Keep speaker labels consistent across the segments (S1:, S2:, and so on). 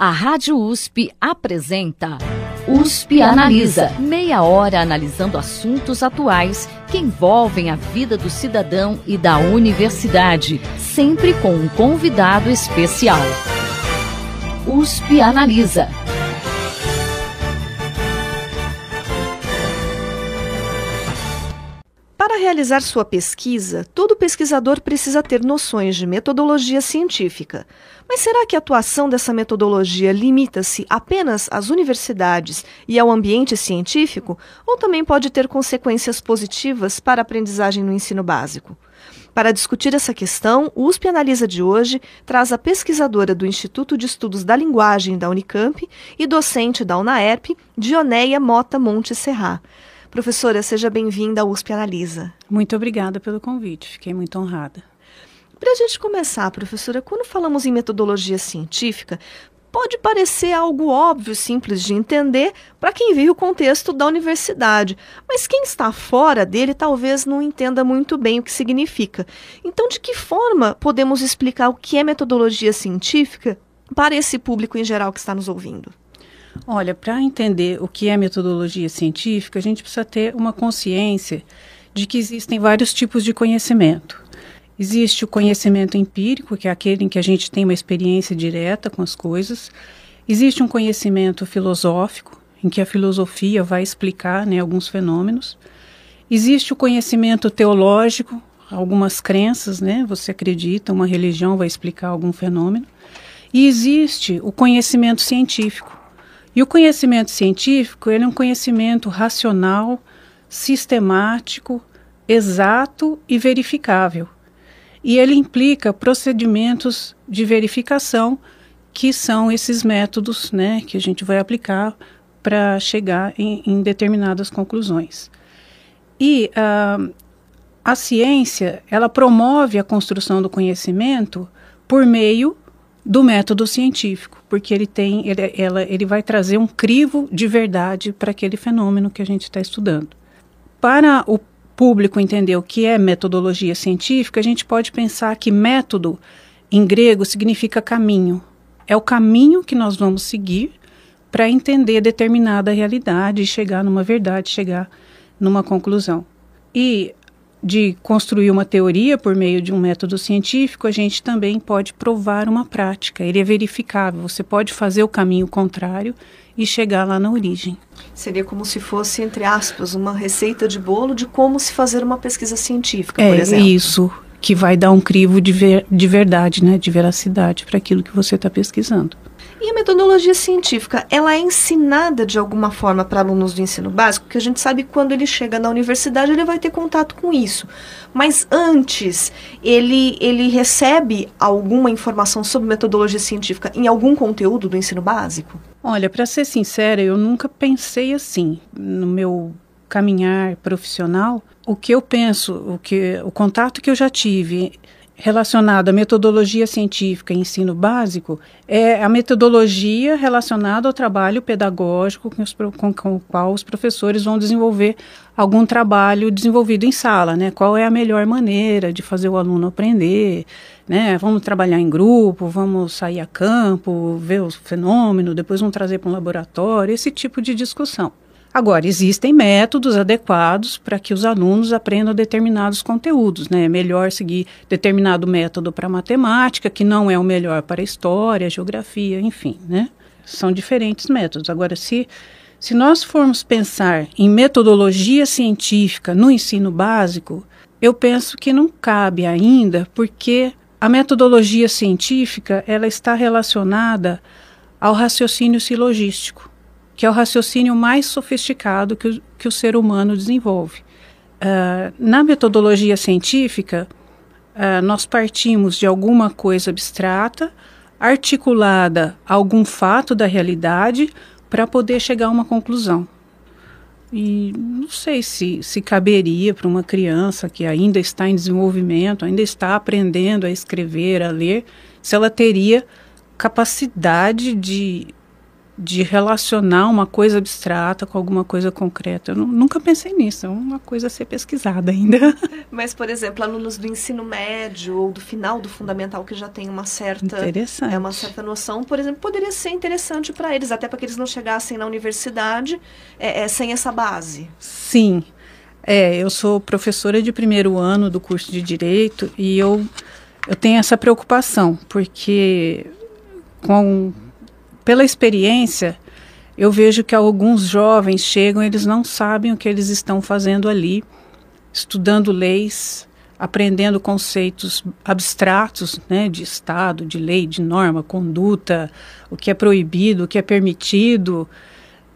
S1: A Rádio USP apresenta USP Analisa. Meia hora analisando assuntos atuais que envolvem a vida do cidadão e da universidade, sempre com um convidado especial. USP Analisa.
S2: Para realizar sua pesquisa, todo pesquisador precisa ter noções de metodologia científica. Mas será que a atuação dessa metodologia limita-se apenas às universidades e ao ambiente científico, ou também pode ter consequências positivas para a aprendizagem no ensino básico? Para discutir essa questão, o USP Analisa de hoje traz a pesquisadora do Instituto de Estudos da Linguagem da Unicamp e docente da UNAERP, Dioneia Mota Monte Serra. Professora, seja bem-vinda ao USP Analisa.
S3: Muito obrigada pelo convite, fiquei muito honrada.
S2: Para a gente começar, professora, quando falamos em metodologia científica, pode parecer algo óbvio, simples de entender para quem vive o contexto da universidade, mas quem está fora dele talvez não entenda muito bem o que significa. Então, de que forma podemos explicar o que é metodologia científica para esse público em geral que está nos ouvindo?
S3: Olha, para entender o que é metodologia científica, a gente precisa ter uma consciência de que existem vários tipos de conhecimento. Existe o conhecimento empírico, que é aquele em que a gente tem uma experiência direta com as coisas. Existe um conhecimento filosófico, em que a filosofia vai explicar né, alguns fenômenos. Existe o conhecimento teológico, algumas crenças, né? Você acredita, uma religião vai explicar algum fenômeno. E existe o conhecimento científico, e o conhecimento científico ele é um conhecimento racional, sistemático, exato e verificável. E ele implica procedimentos de verificação, que são esses métodos né, que a gente vai aplicar para chegar em, em, determinadas conclusões. E uh, a ciência, ela promove a construção do conhecimento por meio do método científico, porque ele tem, ele, ela, ele vai trazer um crivo de verdade para aquele fenômeno que a gente está estudando. Para o público entender o que é metodologia científica, a gente pode pensar que método em grego significa caminho. É o caminho que nós vamos seguir para entender determinada realidade e chegar numa verdade, chegar numa conclusão. E de construir uma teoria por meio de um método científico, a gente também pode provar uma prática. Ele é verificável. Você pode fazer o caminho contrário e chegar lá na origem.
S2: Seria como se fosse, entre aspas, uma receita de bolo de como se fazer uma pesquisa científica,
S3: é,
S2: por exemplo.
S3: É isso, que vai dar um crivo de, ver, de verdade, né, de veracidade para aquilo que você está pesquisando.
S2: E a metodologia científica, ela é ensinada de alguma forma para alunos do ensino básico, porque a gente sabe que quando ele chega na universidade ele vai ter contato com isso. Mas antes, ele, ele recebe alguma informação sobre metodologia científica em algum conteúdo do ensino básico?
S3: Olha, para ser sincera, eu nunca pensei assim no meu caminhar profissional. O que eu penso, o que o contato que eu já tive relacionado à metodologia científica e ensino básico é a metodologia relacionada ao trabalho pedagógico com, os, com, com, o qual os professores vão desenvolver algum trabalho desenvolvido em sala, né? Qual é a melhor maneira de fazer o aluno aprender, né? Vamos trabalhar em grupo, vamos sair a campo, ver o fenômeno, depois vamos trazer para um laboratório, esse tipo de discussão. Agora, existem métodos adequados para que os alunos aprendam determinados conteúdos, né? É melhor seguir determinado método para matemática, que não é o melhor para história, geografia, enfim, né? São diferentes métodos. Agora, se, se nós formos pensar em metodologia científica no ensino básico, eu penso que não cabe ainda, porque a metodologia científica ela está relacionada ao raciocínio silogístico que é o raciocínio mais sofisticado que o, que o ser humano desenvolve. Uh, na metodologia científica, uh, nós partimos de alguma coisa abstrata, articulada a algum fato da realidade, para poder chegar a uma conclusão. E não sei se, se caberia para uma criança que ainda está em desenvolvimento, ainda está aprendendo a escrever, a ler, se ela teria capacidade de de relacionar uma coisa abstrata com alguma coisa concreta. Eu nunca pensei nisso, é uma coisa a ser pesquisada ainda.
S2: Mas, por exemplo, alunos do ensino médio ou do final do fundamental que já tem uma certa,
S3: interessante.
S2: É, uma certa noção, por exemplo, poderia ser interessante para eles, até para que eles não chegassem na universidade é, é, sem essa base.
S3: Sim. É, eu sou professora de primeiro ano do curso de Direito e eu, eu tenho essa preocupação, porque com pela experiência, eu vejo que alguns jovens chegam, eles não sabem o que eles estão fazendo ali, estudando leis, aprendendo conceitos abstratos, né, de Estado, de lei, de norma, conduta, o que é proibido, o que é permitido.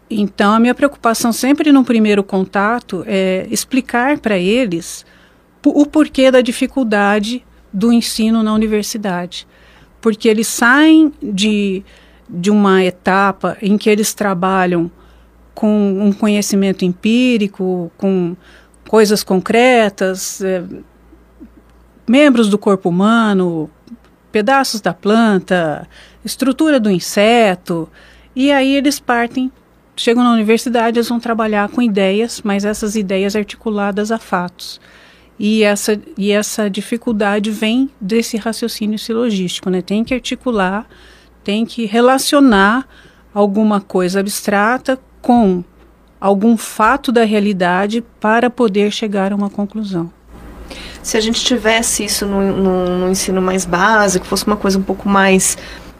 S3: Então, a minha preocupação sempre no primeiro contato é explicar para eles o porquê da dificuldade do ensino na universidade. Porque eles saem de de uma etapa em que eles trabalham com um conhecimento empírico, com coisas concretas, é, membros do corpo humano, pedaços da planta, estrutura do inseto, e aí eles partem, chegam na universidade, eles vão trabalhar com ideias, mas essas ideias articuladas a fatos. E essa, e essa dificuldade vem desse raciocínio silogístico, né? Tem que articular tem que relacionar alguma coisa abstrata com algum fato da realidade para poder chegar a uma conclusão.
S2: Se a gente tivesse isso no, no, no ensino mais básico, fosse uma coisa um pouco mais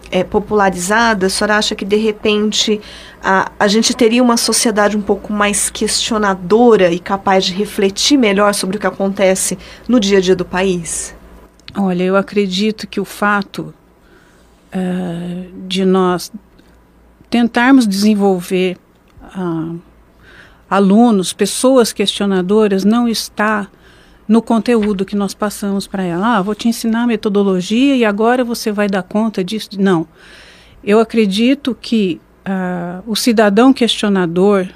S2: é, popularizada, a senhora acha que de repente a, a gente teria uma sociedade um pouco mais questionadora e capaz de refletir melhor sobre o que acontece no dia a dia do país?
S3: Olha, eu acredito que o fato uh, de nós tentarmos desenvolver uh, alunos, pessoas questionadoras, não está no conteúdo que nós passamos para ela. Ah, vou te ensinar a metodologia e agora você vai dar conta disso. Não. Eu acredito que uh, o cidadão questionador,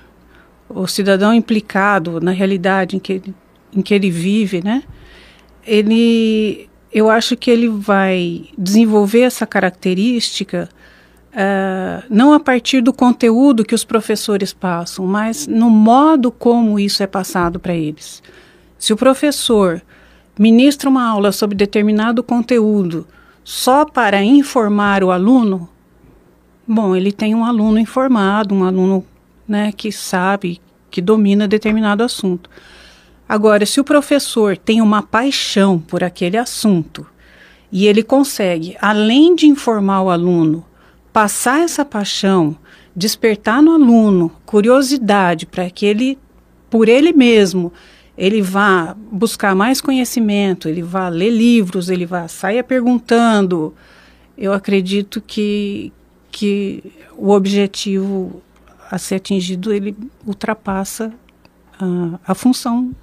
S3: o cidadão implicado na realidade em que ele, em que ele vive, né? Ele eu acho que ele vai desenvolver essa característica uh, não a partir do conteúdo que os professores passam, mas no modo como isso é passado para eles. Se o professor ministra uma aula sobre determinado conteúdo só para informar o aluno, bom, ele tem um aluno informado, um aluno né, que sabe, que domina determinado assunto. Agora, se o professor tem uma paixão por aquele assunto e ele consegue, além de informar o aluno, passar essa paixão, despertar no aluno curiosidade para que ele, por ele mesmo, ele vá buscar mais conhecimento, ele vá ler livros, ele vá sair perguntando, eu acredito que, que o objetivo a ser atingido ele ultrapassa a, a função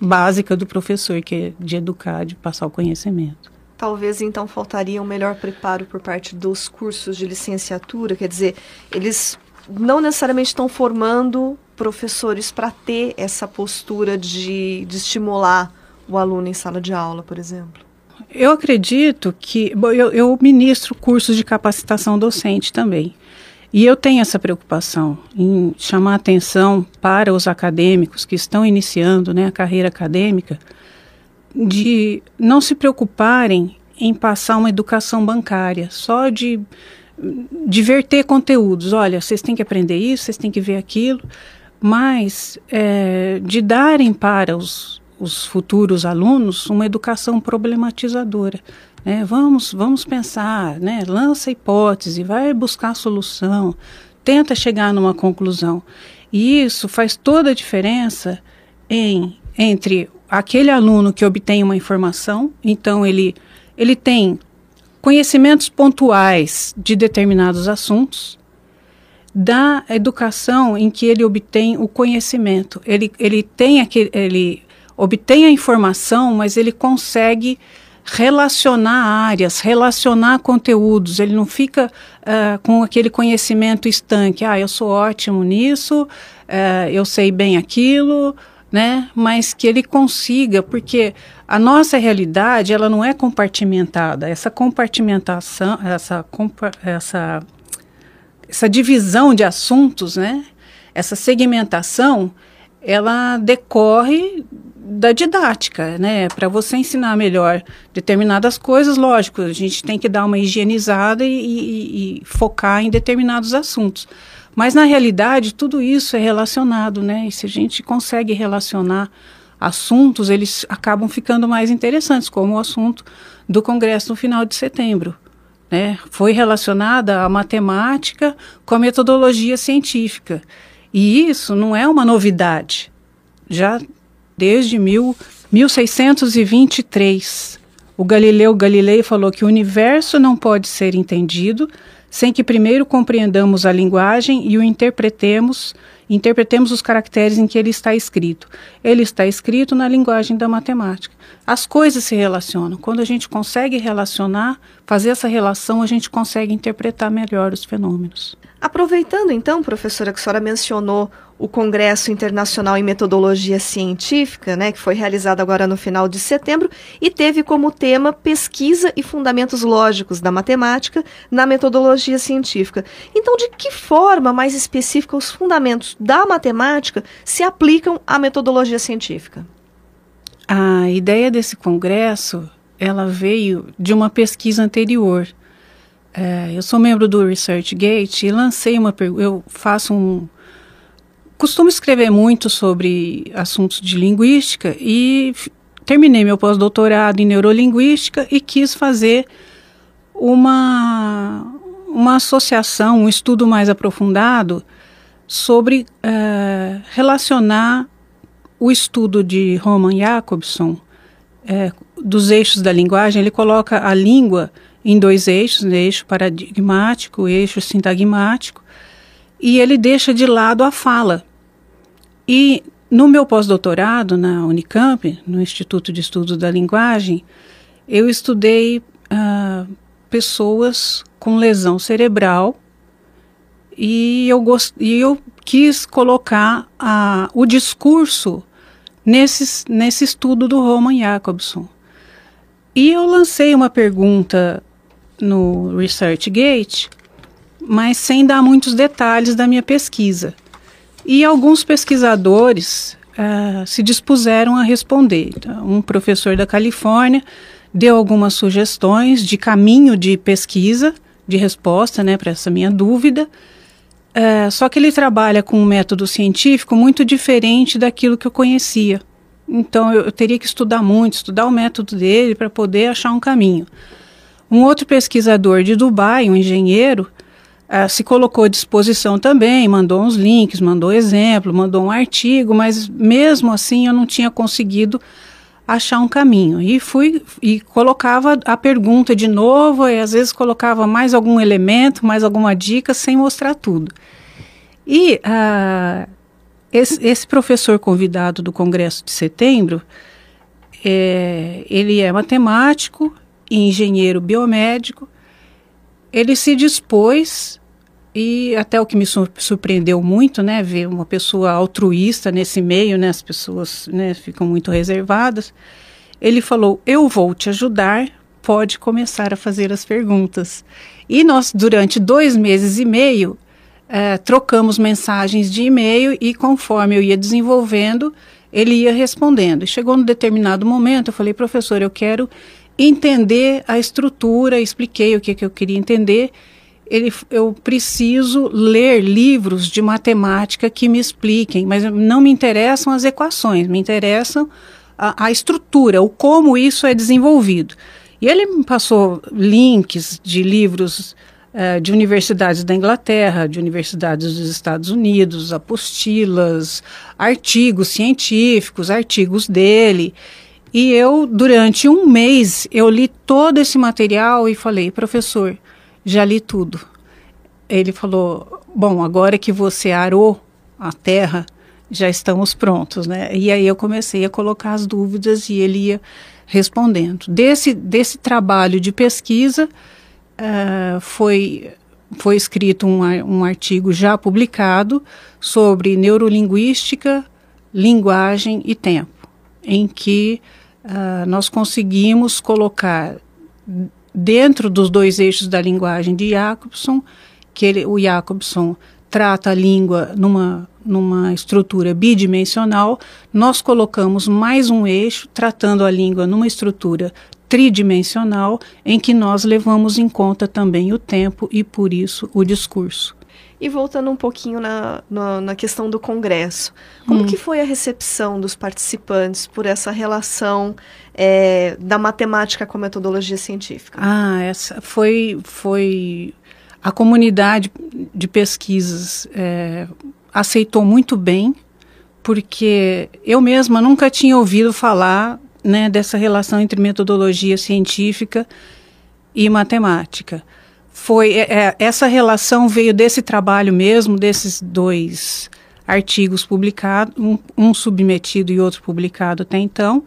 S3: básica do professor, que é de educar, de passar o conhecimento.
S2: Talvez então faltaria um melhor preparo por parte dos cursos de licenciatura, quer dizer, eles não necessariamente estão formando professores para ter essa postura de, de estimular o aluno em sala de aula, por exemplo.
S3: Eu acredito que. Bom, eu, eu ministro cursos de capacitação docente também. E eu tenho essa preocupação em chamar atenção para os acadêmicos que estão iniciando né, a carreira acadêmica, de não se preocuparem em passar uma educação bancária, só de diverter conteúdos. Olha, vocês têm que aprender isso, vocês têm que ver aquilo, mas é, de darem para os, os futuros alunos uma educação problematizadora. Né? Vamos, vamos pensar, né? lança hipótese, vai buscar solução, tenta chegar numa conclusão. E isso faz toda a diferença em, entre aquele aluno que obtém uma informação, então ele, ele tem conhecimentos pontuais de determinados assuntos, da educação em que ele obtém o conhecimento. Ele, ele tem aquele, ele obtém a informação, mas ele consegue relacionar áreas, relacionar conteúdos. Ele não fica uh, com aquele conhecimento estanque. Ah, eu sou ótimo nisso, uh, eu sei bem aquilo, né? Mas que ele consiga, porque a nossa realidade ela não é compartimentada. Essa compartimentação, essa, essa essa divisão de assuntos, né? Essa segmentação, ela decorre da didática, né? Para você ensinar melhor determinadas coisas, lógico, a gente tem que dar uma higienizada e, e, e, focar em determinados assuntos. Mas na realidade tudo isso é relacionado, né? E se a gente consegue relacionar assuntos, eles acabam ficando mais interessantes, como o assunto do congresso no final de setembro. Né? Foi relacionada a matemática com a metodologia científica. E isso não é uma novidade. Já desde mil, 1623, o Galileu Galilei falou que o universo não pode ser entendido sem que primeiro compreendamos a linguagem e o interpretemos, interpretemos os caracteres em que ele está escrito. Ele está escrito na linguagem da matemática. As coisas se relacionam. Quando a gente consegue relacionar, fazer essa relação, a gente consegue interpretar melhor os fenômenos.
S2: Aproveitando então, professora, que a senhora mencionou o Congresso Internacional em Metodologia Científica, né, que foi realizado agora no final de setembro e teve como tema pesquisa e fundamentos lógicos da matemática na metodologia científica. Então, de que forma mais específica os fundamentos da matemática se aplicam à metodologia científica?
S3: A ideia desse congresso, ela veio de uma pesquisa anterior. É, eu sou membro do ResearchGate e lancei uma eu faço um costumo escrever muito sobre assuntos de linguística e terminei meu pós-doutorado em neurolinguística e quis fazer uma uma associação, um estudo mais aprofundado sobre é, relacionar o estudo de Roman Jacobson é, dos eixos da linguagem. Ele coloca a língua em dois eixos, né, eixo paradigmático, eixo sintagmático, e ele deixa de lado a fala. E no meu pós-doutorado na Unicamp, no Instituto de Estudos da Linguagem, eu estudei uh, pessoas com lesão cerebral e eu, gost... e eu quis colocar uh, o discurso nesse, nesse estudo do Roman Jacobson. E eu lancei uma pergunta no ResearchGate, mas sem dar muitos detalhes da minha pesquisa. E alguns pesquisadores uh, se dispuseram a responder. Então, um professor da Califórnia deu algumas sugestões de caminho de pesquisa, de resposta né, para essa minha dúvida. Uh, só que ele trabalha com um método científico muito diferente daquilo que eu conhecia. Então eu, eu teria que estudar muito, estudar o método dele para poder achar um caminho. Um outro pesquisador de Dubai, um engenheiro, uh, se colocou à disposição também, mandou uns links, mandou exemplo, mandou um artigo, mas mesmo assim eu não tinha conseguido achar um caminho. E fui e colocava a pergunta de novo, e às vezes colocava mais algum elemento, mais alguma dica, sem mostrar tudo. E uh, esse, esse, professor convidado do Congresso de Setembro, é, ele é matemático, e engenheiro biomédico, ele se dispôs e até o que me surpreendeu muito, né, ver uma pessoa altruísta nesse meio, né, as pessoas, né, ficam muito reservadas. Ele falou: "Eu vou te ajudar, pode começar a fazer as perguntas". E nós durante dois meses e meio eh, trocamos mensagens de e-mail e conforme eu ia desenvolvendo, ele ia respondendo. E chegou num determinado momento, eu falei: "Professor, eu quero entender a estrutura, expliquei o que, que eu queria entender. Ele, eu preciso ler livros de matemática que me expliquem, mas não me interessam as equações, me interessam a, a estrutura, o como isso é desenvolvido. E ele me passou links de livros uh, de universidades da Inglaterra, de universidades dos Estados Unidos, apostilas, artigos científicos, artigos dele. E eu, durante um mês, eu li todo esse material e falei, professor, já li tudo. Ele falou, bom, agora que você arou a terra, já estamos prontos, né? E aí eu comecei a colocar as dúvidas e ele ia respondendo. Desse, desse trabalho de pesquisa, uh, foi, foi escrito um, um artigo já publicado sobre neurolinguística, linguagem e tempo, em que uh, nós conseguimos colocar dentro dos dois eixos da linguagem de Jacobson que ele, o Jacobson trata a língua numa, numa estrutura bidimensional, nós colocamos mais um eixo tratando a língua numa estrutura tridimensional, em que nós levamos em conta também o tempo e, por isso, o discurso.
S2: E voltando um pouquinho na, na, na questão do Congresso, como hum. que foi a recepção dos participantes por essa relação é, da matemática com a metodologia científica?
S3: Ah, essa foi, foi a comunidade de pesquisas é, aceitou muito bem, porque eu mesma nunca tinha ouvido falar né, dessa relação entre metodologia científica e matemática foi é, é, essa relação veio desse trabalho mesmo, desses dois artigos publicados, um, um submetido e outro publicado até então.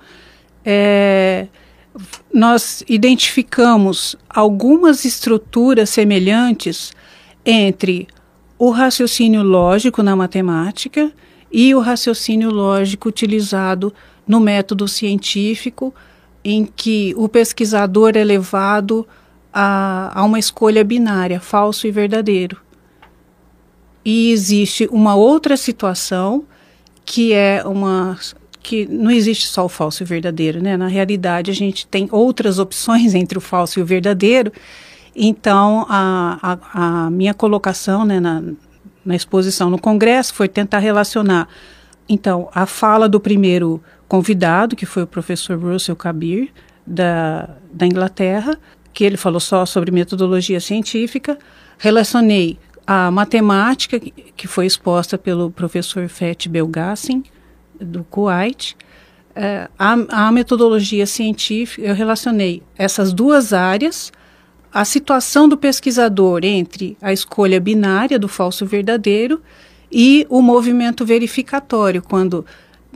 S3: É, nós identificamos algumas estruturas semelhantes entre o raciocínio lógico na matemática e o raciocínio lógico utilizado no método científico, em que o pesquisador é levado a, a uma escolha binária, falso e verdadeiro. E existe uma outra situação que é uma que não existe só o falso e o verdadeiro, né? Na realidade, a gente tem outras opções entre o falso e o verdadeiro. Então, a, a, a minha colocação né, na, na exposição no Congresso foi tentar relacionar, então, a fala do primeiro convidado, que foi o professor Russell Kabir, da, da Inglaterra, que ele falou só sobre metodologia científica, relacionei a matemática, que foi exposta pelo professor Feth Belgassin, do Kuwait, é, a, a, metodologia científica, eu relacionei essas duas áreas, a situação do pesquisador entre a escolha binária do falso verdadeiro e o movimento verificatório, quando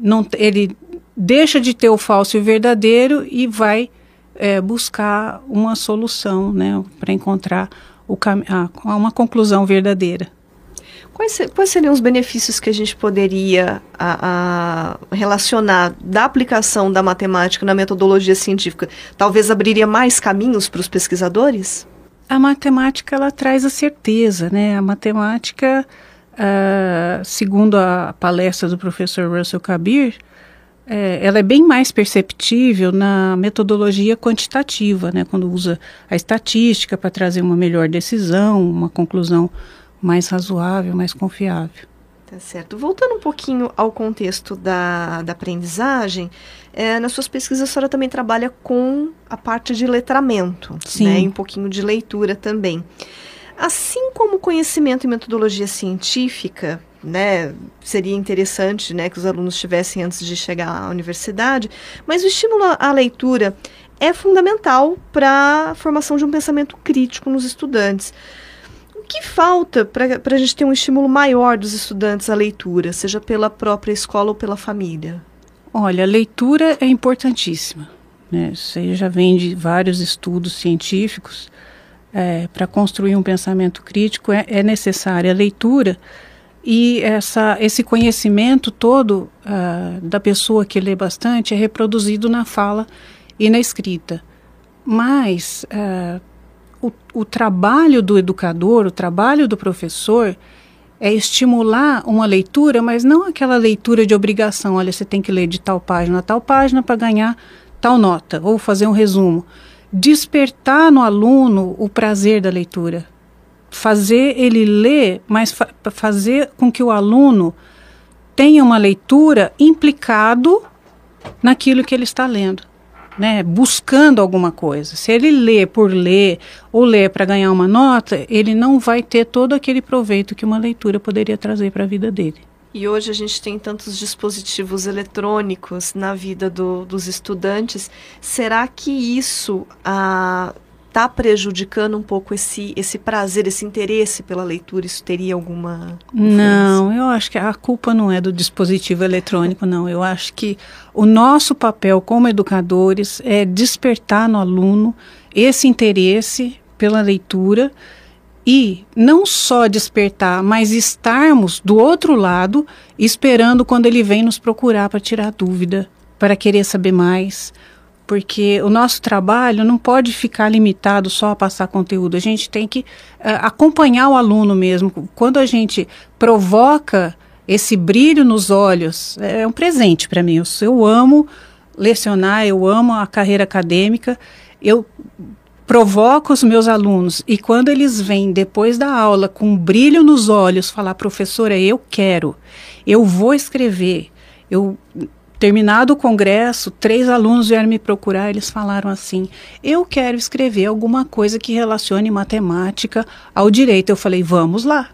S3: não, ele deixa de ter o falso e o verdadeiro e vai é, buscar uma solução, né, para encontrar o a, uma conclusão verdadeira.
S2: Quais, quais, seriam os benefícios que a gente poderia a, a relacionar da aplicação da matemática na metodologia científica? Talvez abriria mais caminhos para os pesquisadores?
S3: A matemática ela traz a certeza, né? A matemática, uh, segundo a palestra do professor Russell Kabir, é, ela é bem mais perceptível na metodologia quantitativa, né, quando usa a estatística para trazer uma melhor decisão, uma conclusão mais razoável, mais confiável.
S2: Tá certo. Voltando um pouquinho ao contexto da, da aprendizagem, é, nas suas pesquisas a senhora também trabalha com a parte de letramento, Sim. né, e um pouquinho de leitura também. Assim como conhecimento e metodologia científica, né, seria interessante, né, que os alunos tivessem antes de chegar à universidade, mas o estímulo à leitura é fundamental para a formação de um pensamento crítico nos estudantes. Que falta para a gente ter um estímulo maior dos estudantes à leitura, seja pela própria escola ou pela família?
S3: Olha, a leitura é importantíssima. Né? Isso já vem de vários estudos científicos. É, para construir um pensamento crítico é, é necessária a leitura e essa, esse conhecimento todo uh, da pessoa que lê bastante é reproduzido na fala e na escrita. Mas uh, o, o trabalho do educador, o trabalho do professor, é estimular uma leitura, mas não aquela leitura de obrigação. Olha, você tem que ler de tal página a tal página para ganhar tal nota, ou fazer um resumo. Despertar no aluno o prazer da leitura fazer ele ler, mas fa fazer com que o aluno tenha uma leitura implicado naquilo que ele está lendo, né? Buscando alguma coisa. Se ele lê por ler ou lê para ganhar uma nota, ele não vai ter todo aquele proveito que uma leitura poderia trazer para a vida dele.
S2: E hoje a gente tem tantos dispositivos eletrônicos na vida do, dos estudantes. Será que isso ah, está prejudicando um pouco esse, esse prazer, esse interesse pela leitura? Isso teria alguma.
S3: Não, eu acho que a culpa não é do dispositivo eletrônico, não. Eu acho que o nosso papel como educadores é despertar no aluno esse interesse pela leitura e não só despertar, mas estarmos do outro lado esperando quando ele vem nos procurar para tirar dúvida, para querer saber mais porque o nosso trabalho não pode ficar limitado só a passar conteúdo, a gente tem que uh, acompanhar o aluno mesmo. Quando a gente provoca esse brilho nos olhos, é um presente para mim. Eu, eu amo lecionar, eu amo a carreira acadêmica, eu provoco os meus alunos e quando eles vêm depois da aula com um brilho nos olhos falar professora eu quero eu vou escrever eu Terminado o congresso, três alunos vieram me procurar, eles falaram assim: "Eu quero escrever alguma coisa que relacione matemática ao direito". Eu falei: "Vamos lá".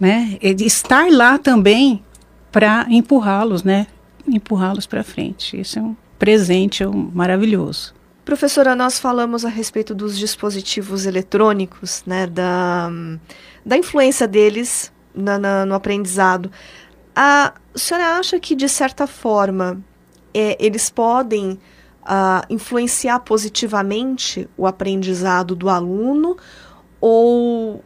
S3: Né? Estar lá também para empurrá-los, né? Empurrá-los para frente. Isso é um presente é um, maravilhoso.
S2: Professora, nós falamos a respeito dos dispositivos eletrônicos, né, da, da influência deles na, na, no aprendizado. A senhora acha que, de certa forma, é, eles podem uh, influenciar positivamente o aprendizado do aluno ou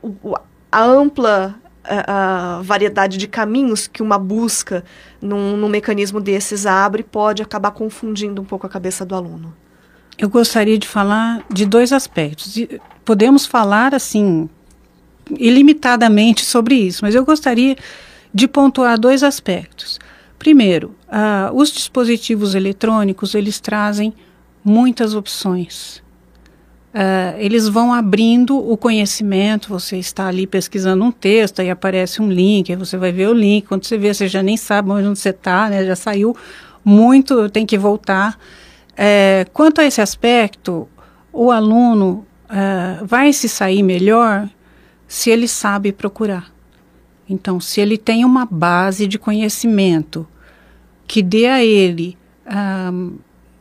S2: a ampla uh, variedade de caminhos que uma busca num, num mecanismo desses abre pode acabar confundindo um pouco a cabeça do aluno?
S3: Eu gostaria de falar de dois aspectos. Podemos falar assim ilimitadamente sobre isso, mas eu gostaria de pontuar dois aspectos. Primeiro, uh, os dispositivos eletrônicos eles trazem muitas opções. Uh, eles vão abrindo o conhecimento. Você está ali pesquisando um texto, aí aparece um link, aí você vai ver o link. Quando você vê, você já nem sabe onde você está, né? Já saiu muito, tem que voltar. É, quanto a esse aspecto, o aluno uh, vai se sair melhor se ele sabe procurar. Então, se ele tem uma base de conhecimento que dê a ele um,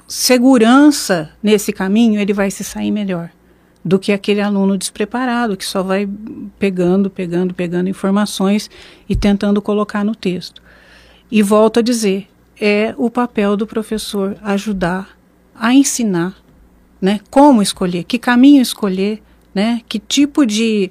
S3: segurança nesse caminho, ele vai se sair melhor do que aquele aluno despreparado que só vai pegando, pegando, pegando informações e tentando colocar no texto. E volto a dizer, é o papel do professor ajudar a ensinar, né? Como escolher, que caminho escolher, né? Que tipo de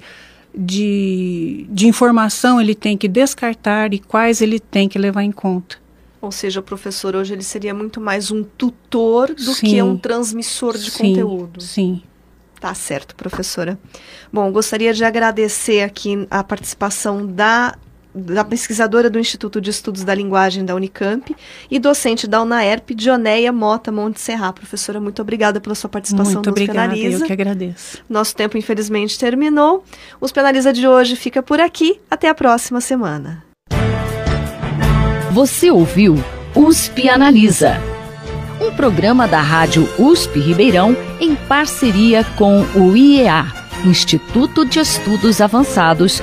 S3: de, de informação ele tem que descartar e quais ele tem que levar em conta.
S2: Ou seja, o professor hoje ele seria muito mais um tutor do sim, que um transmissor de sim, conteúdo.
S3: Sim.
S2: Tá certo, professora. Bom, gostaria de agradecer aqui a participação da da pesquisadora do Instituto de Estudos da Linguagem da Unicamp e docente da UNAERP, Dioneia Mota Monte Serra. Professora, muito obrigada pela sua participação
S3: muito
S2: nos
S3: obrigada,
S2: Penaliza.
S3: Eu que agradeço.
S2: Nosso tempo, infelizmente, terminou. Os Penaliza de hoje fica por aqui. Até a próxima semana.
S1: Você ouviu USP Analisa, um programa da Rádio USP Ribeirão em parceria com o IEA, Instituto de Estudos Avançados